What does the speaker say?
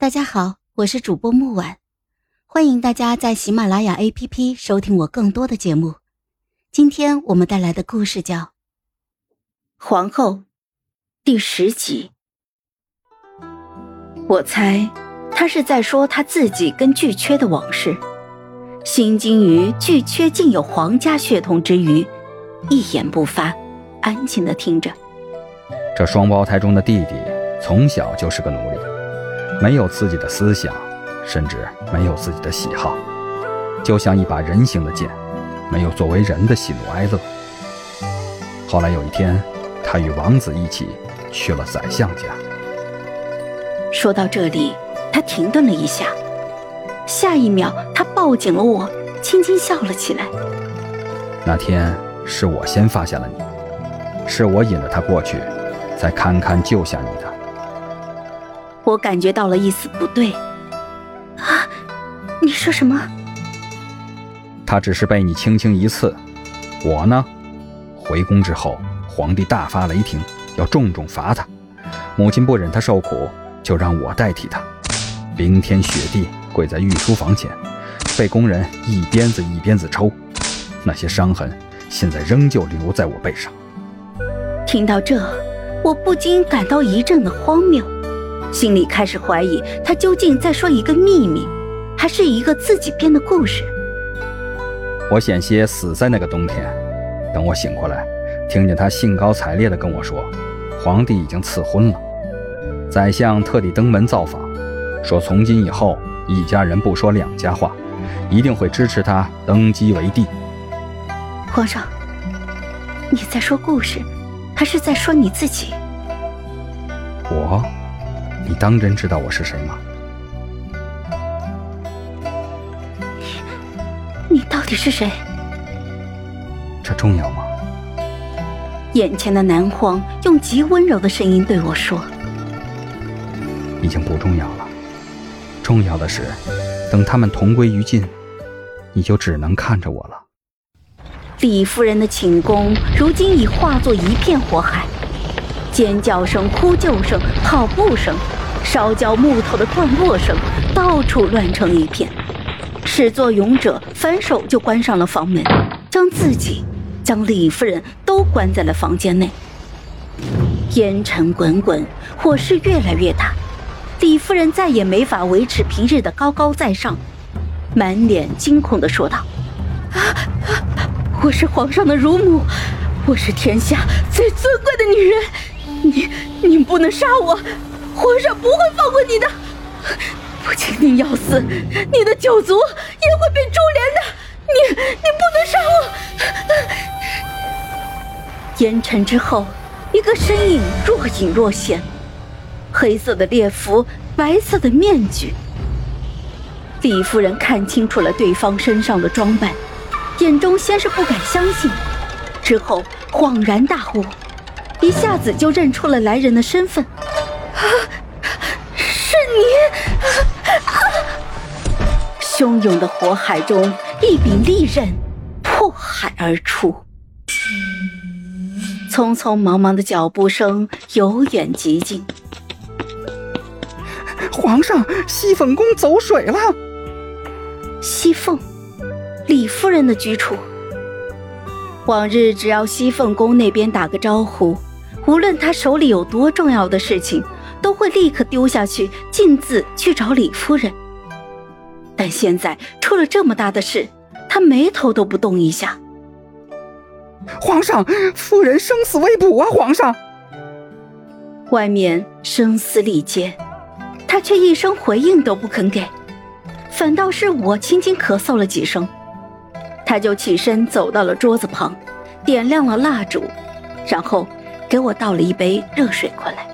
大家好，我是主播木婉，欢迎大家在喜马拉雅 APP 收听我更多的节目。今天我们带来的故事叫《皇后》第十集。我猜他是在说他自己跟巨缺的往事，心惊于巨缺竟有皇家血统之余，一言不发，安静的听着。这双胞胎中的弟弟从小就是个奴隶。没有自己的思想，甚至没有自己的喜好，就像一把人形的剑，没有作为人的喜怒哀乐。后来有一天，他与王子一起去了宰相家。说到这里，他停顿了一下，下一秒他抱紧了我，轻轻笑了起来。那天是我先发现了你，是我引着他过去，才堪堪救下你的。我感觉到了一丝不对，啊！你说什么？他只是被你轻轻一刺，我呢？回宫之后，皇帝大发雷霆，要重重罚他。母亲不忍他受苦，就让我代替他。冰天雪地跪在御书房前，被宫人一鞭子一鞭子抽，那些伤痕现在仍旧留在我背上。听到这，我不禁感到一阵的荒谬。心里开始怀疑，他究竟在说一个秘密，还是一个自己编的故事？我险些死在那个冬天。等我醒过来，听见他兴高采烈地跟我说，皇帝已经赐婚了，宰相特地登门造访，说从今以后一家人不说两家话，一定会支持他登基为帝。皇上，你在说故事，还是在说你自己？我。你当真知道我是谁吗？你你到底是谁？这重要吗？眼前的南荒用极温柔的声音对我说：“已经不重要了，重要的是，等他们同归于尽，你就只能看着我了。”李夫人的寝宫如今已化作一片火海，尖叫声、呼救声、跑步声。烧焦木头的断落声，到处乱成一片。始作俑者反手就关上了房门，将自己、将李夫人都关在了房间内。烟尘滚滚，火势越来越大，李夫人再也没法维持平日的高高在上，满脸惊恐地说道：“啊，我是皇上的乳母，我是天下最尊贵的女人，能杀我！”皇上不会放过你的，不仅你要死，你的九族也会被株连的。你你不能杀我！烟尘之后，一个身影若隐若现，黑色的猎服，白色的面具。李夫人看清楚了对方身上的装扮，眼中先是不敢相信，之后恍然大悟，一下子就认出了来人的身份。啊是你！汹涌的火海中，一柄利刃破海而出。匆匆忙忙的脚步声由远及近。皇上，西凤宫走水了。西凤，李夫人的居处。往日只要西凤宫那边打个招呼，无论他手里有多重要的事情。都会立刻丢下去，径自去找李夫人。但现在出了这么大的事，他眉头都不动一下。皇上，夫人生死未卜啊！皇上，外面声嘶力竭，他却一声回应都不肯给，反倒是我轻轻咳嗽了几声，他就起身走到了桌子旁，点亮了蜡烛，然后给我倒了一杯热水过来。